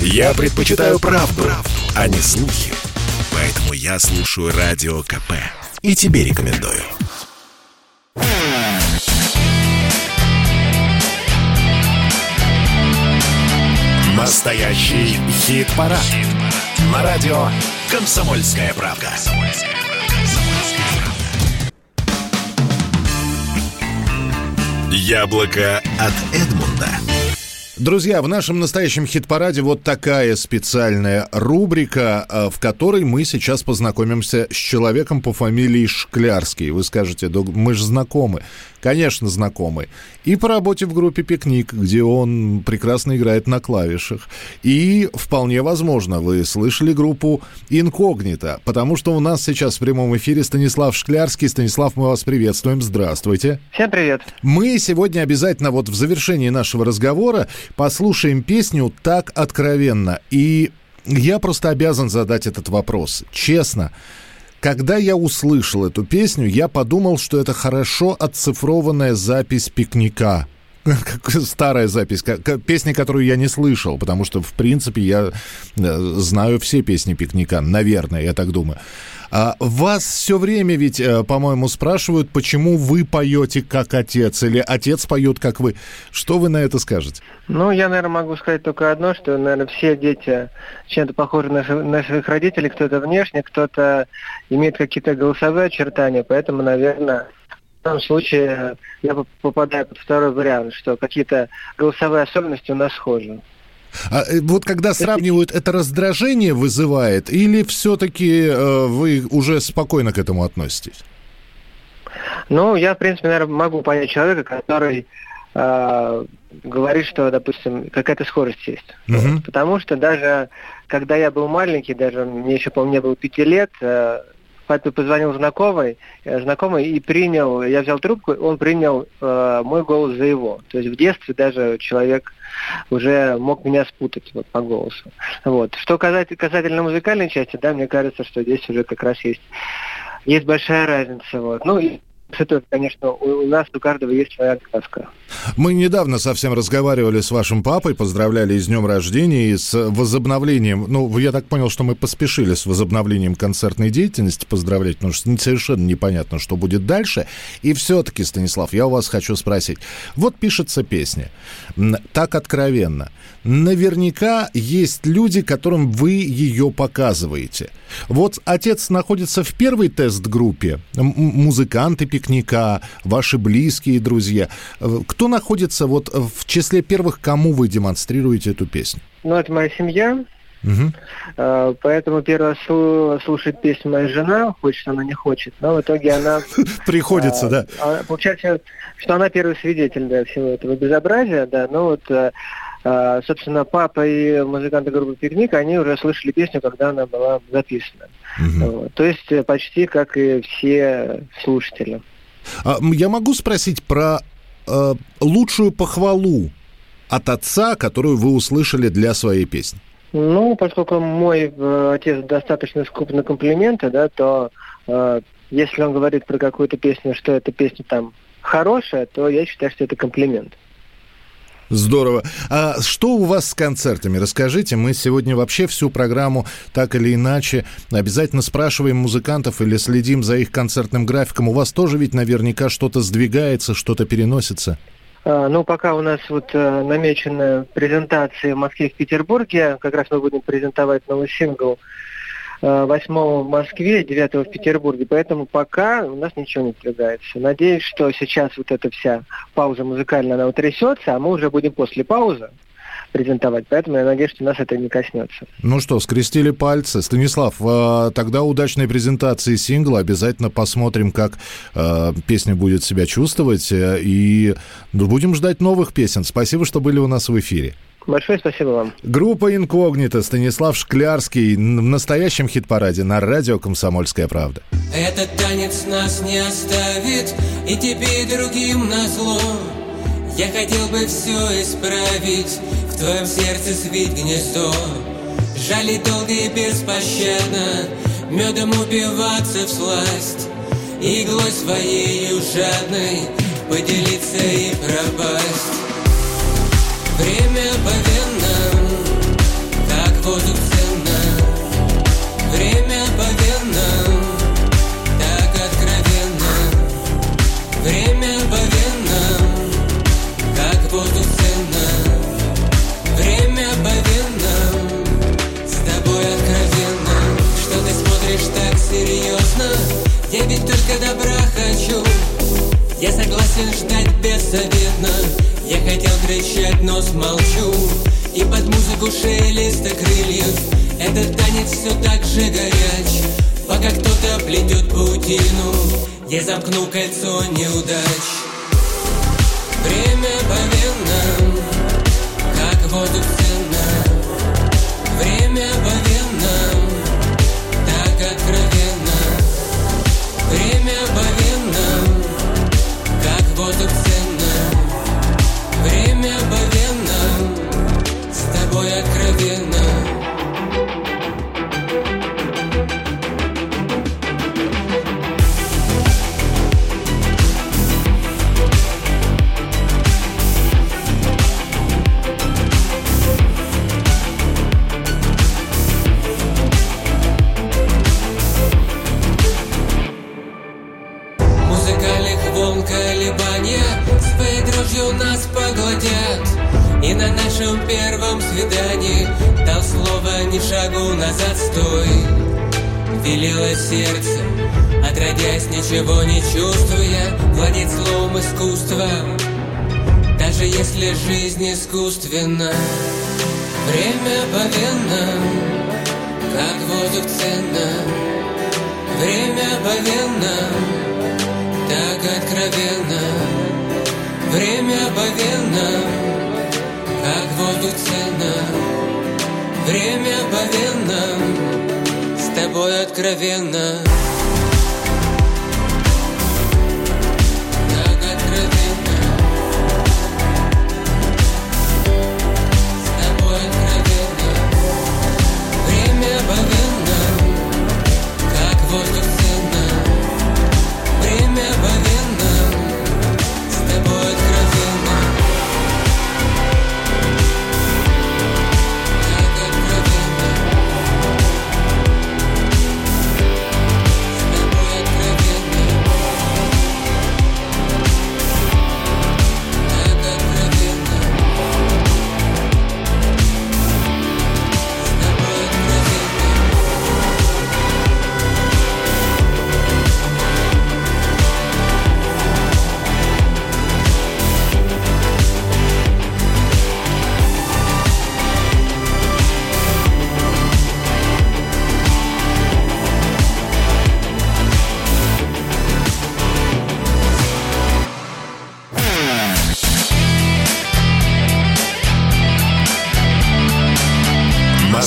Я предпочитаю правду, правду, а не слухи. Поэтому я слушаю Радио КП. И тебе рекомендую. Настоящий хит-парад. Хит На радио «Комсомольская правда». Яблоко от Эдмунда. Друзья, в нашем настоящем хит-параде вот такая специальная рубрика, э, в которой мы сейчас познакомимся с человеком по фамилии Шклярский. Вы скажете, мы же знакомы. Конечно, знакомы. И по работе в группе «Пикник», где он прекрасно играет на клавишах. И вполне возможно, вы слышали группу «Инкогнито», потому что у нас сейчас в прямом эфире Станислав Шклярский. Станислав, мы вас приветствуем. Здравствуйте. Всем привет. Мы сегодня обязательно вот в завершении нашего разговора послушаем песню «Так откровенно». И я просто обязан задать этот вопрос. Честно, когда я услышал эту песню, я подумал, что это хорошо отцифрованная запись пикника. Старая запись, песни, которую я не слышал, потому что, в принципе, я э, знаю все песни пикника, наверное, я так думаю. А вас все время ведь, э, по-моему, спрашивают, почему вы поете как отец, или отец поет как вы. Что вы на это скажете? Ну, я, наверное, могу сказать только одно, что, наверное, все дети чем-то похожи на, на своих родителей, кто-то внешне, кто-то имеет какие-то голосовые очертания, поэтому, наверное, данном случае я попадаю под второй вариант, что какие-то голосовые особенности у нас схожи. А, э, вот когда сравнивают, это раздражение вызывает, или все-таки э, вы уже спокойно к этому относитесь? Ну, я, в принципе, наверное, могу понять человека, который э, говорит, что, допустим, какая-то скорость есть. Вот, потому что даже когда я был маленький, даже мне еще, по-моему, не было пяти лет, э, папе позвонил знакомый, э, знакомый и принял, я взял трубку, он принял э, мой голос за его. То есть в детстве даже человек уже мог меня спутать вот по голосу. Вот. Что касательно, касательно музыкальной части, да, мне кажется, что здесь уже как раз есть есть большая разница. Вот. Ну, и конечно, у нас у каждого есть своя сказка. Мы недавно совсем разговаривали с вашим папой, поздравляли с днем рождения и с возобновлением. Ну, я так понял, что мы поспешили с возобновлением концертной деятельности поздравлять, потому что совершенно непонятно, что будет дальше. И все-таки, Станислав, я у вас хочу спросить. Вот пишется песня, так откровенно. Наверняка есть люди, которым вы ее показываете. Вот отец находится в первой тест-группе, музыканты, пикника, ваши близкие друзья. Э, кто находится вот в числе первых, кому вы демонстрируете эту песню? Ну, это моя семья. Угу. Поэтому первый раз слушает песню моя жена, хочет она, не хочет, но в итоге она... Приходится, да. А, получается, что она первый свидетель да, всего этого безобразия, да, ну вот э, собственно, папа и музыканты группы «Пикник», они уже слышали песню, когда она была записана. Угу. То есть э, почти как и все слушатели. А, я могу спросить про э, лучшую похвалу от отца, которую вы услышали для своей песни? Ну, поскольку мой э, отец достаточно скуп на комплименты, да, то э, если он говорит про какую-то песню, что эта песня там хорошая, то я считаю, что это комплимент. Здорово. А что у вас с концертами? Расскажите. Мы сегодня вообще всю программу так или иначе обязательно спрашиваем музыкантов или следим за их концертным графиком. У вас тоже ведь наверняка что-то сдвигается, что-то переносится. А, ну, пока у нас вот э, намечены презентации в Москве и в Петербурге. Как раз мы будем презентовать новый сингл 8 в Москве, 9 в Петербурге. Поэтому пока у нас ничего не сдвигается. Надеюсь, что сейчас вот эта вся пауза музыкальная, она утрясется, а мы уже будем после паузы презентовать. Поэтому я надеюсь, что нас это не коснется. Ну что, скрестили пальцы. Станислав, а, тогда удачной презентации сингла. Обязательно посмотрим, как э, песня будет себя чувствовать. Э, и будем ждать новых песен. Спасибо, что были у нас в эфире. Большое спасибо вам. Группа «Инкогнито», Станислав Шклярский в настоящем хит-параде на радио «Комсомольская правда». Этот танец нас не оставит, и тебе, и другим назло. Я хотел бы все исправить, в твоем сердце свить гнездо. Жалить долго и беспощадно, медом убиваться в сласть, Иглой своей жадной поделиться и пропасть. Время повинно, так воду ценно. Время повинно, так откровенно. Время повинно, как воду ценно. Время повинно, с тобой откровенно. Что ты смотришь так серьезно? Я ведь только добра хочу. Я согласен ждать без совета кричать, но смолчу. И под музыку шелеста крыльев. Этот танец все так же горяч. Пока кто-то плетет паутину Я замкну кольцо неудач. Время по венам Как воздух колебания Своей дрожью нас поглотят. И на нашем первом свидании Дал слово ни шагу назад стой! Велело сердце Отродясь ничего не чувствуя. Владеть словом искусства Даже если жизнь искусственна. Время по венам Как воздух ценно. Время по венам так откровенно Время по венам Как воздух ценно. Время по венам С тобой откровенно